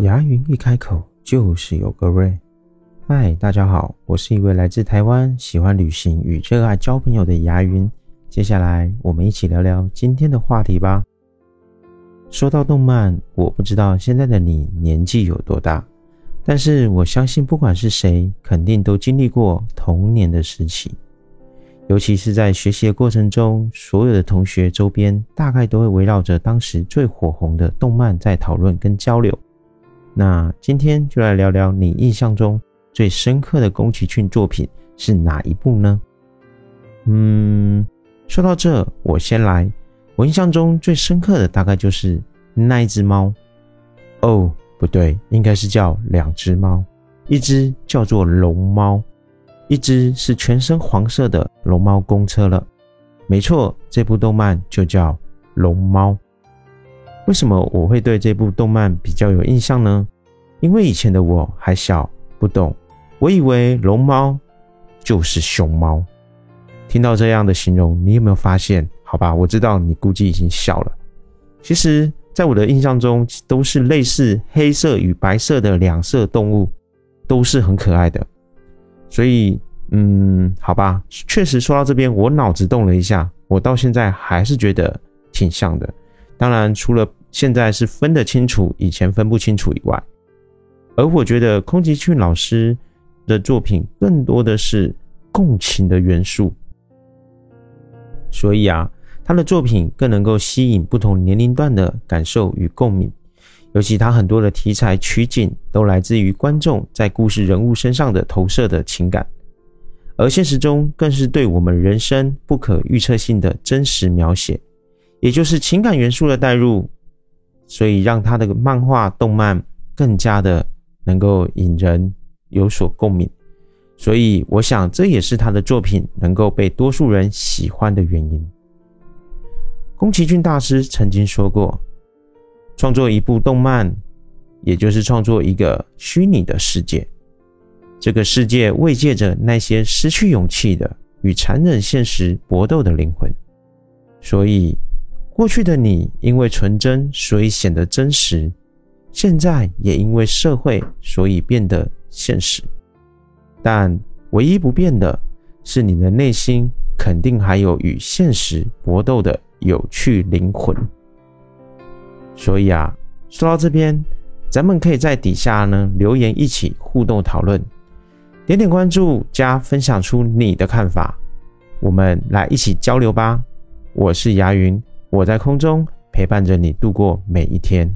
牙云一开口就是有个瑞。嗨，大家好，我是一位来自台湾、喜欢旅行与热爱交朋友的牙云。接下来，我们一起聊聊今天的话题吧。说到动漫，我不知道现在的你年纪有多大，但是我相信，不管是谁，肯定都经历过童年的时期。尤其是在学习的过程中，所有的同学周边大概都会围绕着当时最火红的动漫在讨论跟交流。那今天就来聊聊你印象中最深刻的宫崎骏作品是哪一部呢？嗯，说到这，我先来。我印象中最深刻的大概就是那一只猫。哦，不对，应该是叫两只猫，一只叫做龙猫，一只是全身黄色的龙猫公车了。没错，这部动漫就叫龙猫。为什么我会对这部动漫比较有印象呢？因为以前的我还小，不懂，我以为龙猫就是熊猫。听到这样的形容，你有没有发现？好吧，我知道你估计已经笑了。其实，在我的印象中，都是类似黑色与白色的两色动物，都是很可爱的。所以，嗯，好吧，确实说到这边，我脑子动了一下，我到现在还是觉得挺像的。当然，除了现在是分得清楚，以前分不清楚以外，而我觉得宫崎骏老师的作品更多的是共情的元素，所以啊。他的作品更能够吸引不同年龄段的感受与共鸣，尤其他很多的题材取景都来自于观众在故事人物身上的投射的情感，而现实中更是对我们人生不可预测性的真实描写，也就是情感元素的带入，所以让他的漫画动漫更加的能够引人有所共鸣，所以我想这也是他的作品能够被多数人喜欢的原因。宫崎骏大师曾经说过：“创作一部动漫，也就是创作一个虚拟的世界。这个世界慰藉着那些失去勇气的与残忍现实搏斗的灵魂。所以，过去的你因为纯真，所以显得真实；现在也因为社会，所以变得现实。但唯一不变的是，你的内心肯定还有与现实搏斗的。”有趣灵魂，所以啊，说到这边，咱们可以在底下呢留言一起互动讨论，点点关注加分享出你的看法，我们来一起交流吧。我是牙云，我在空中陪伴着你度过每一天。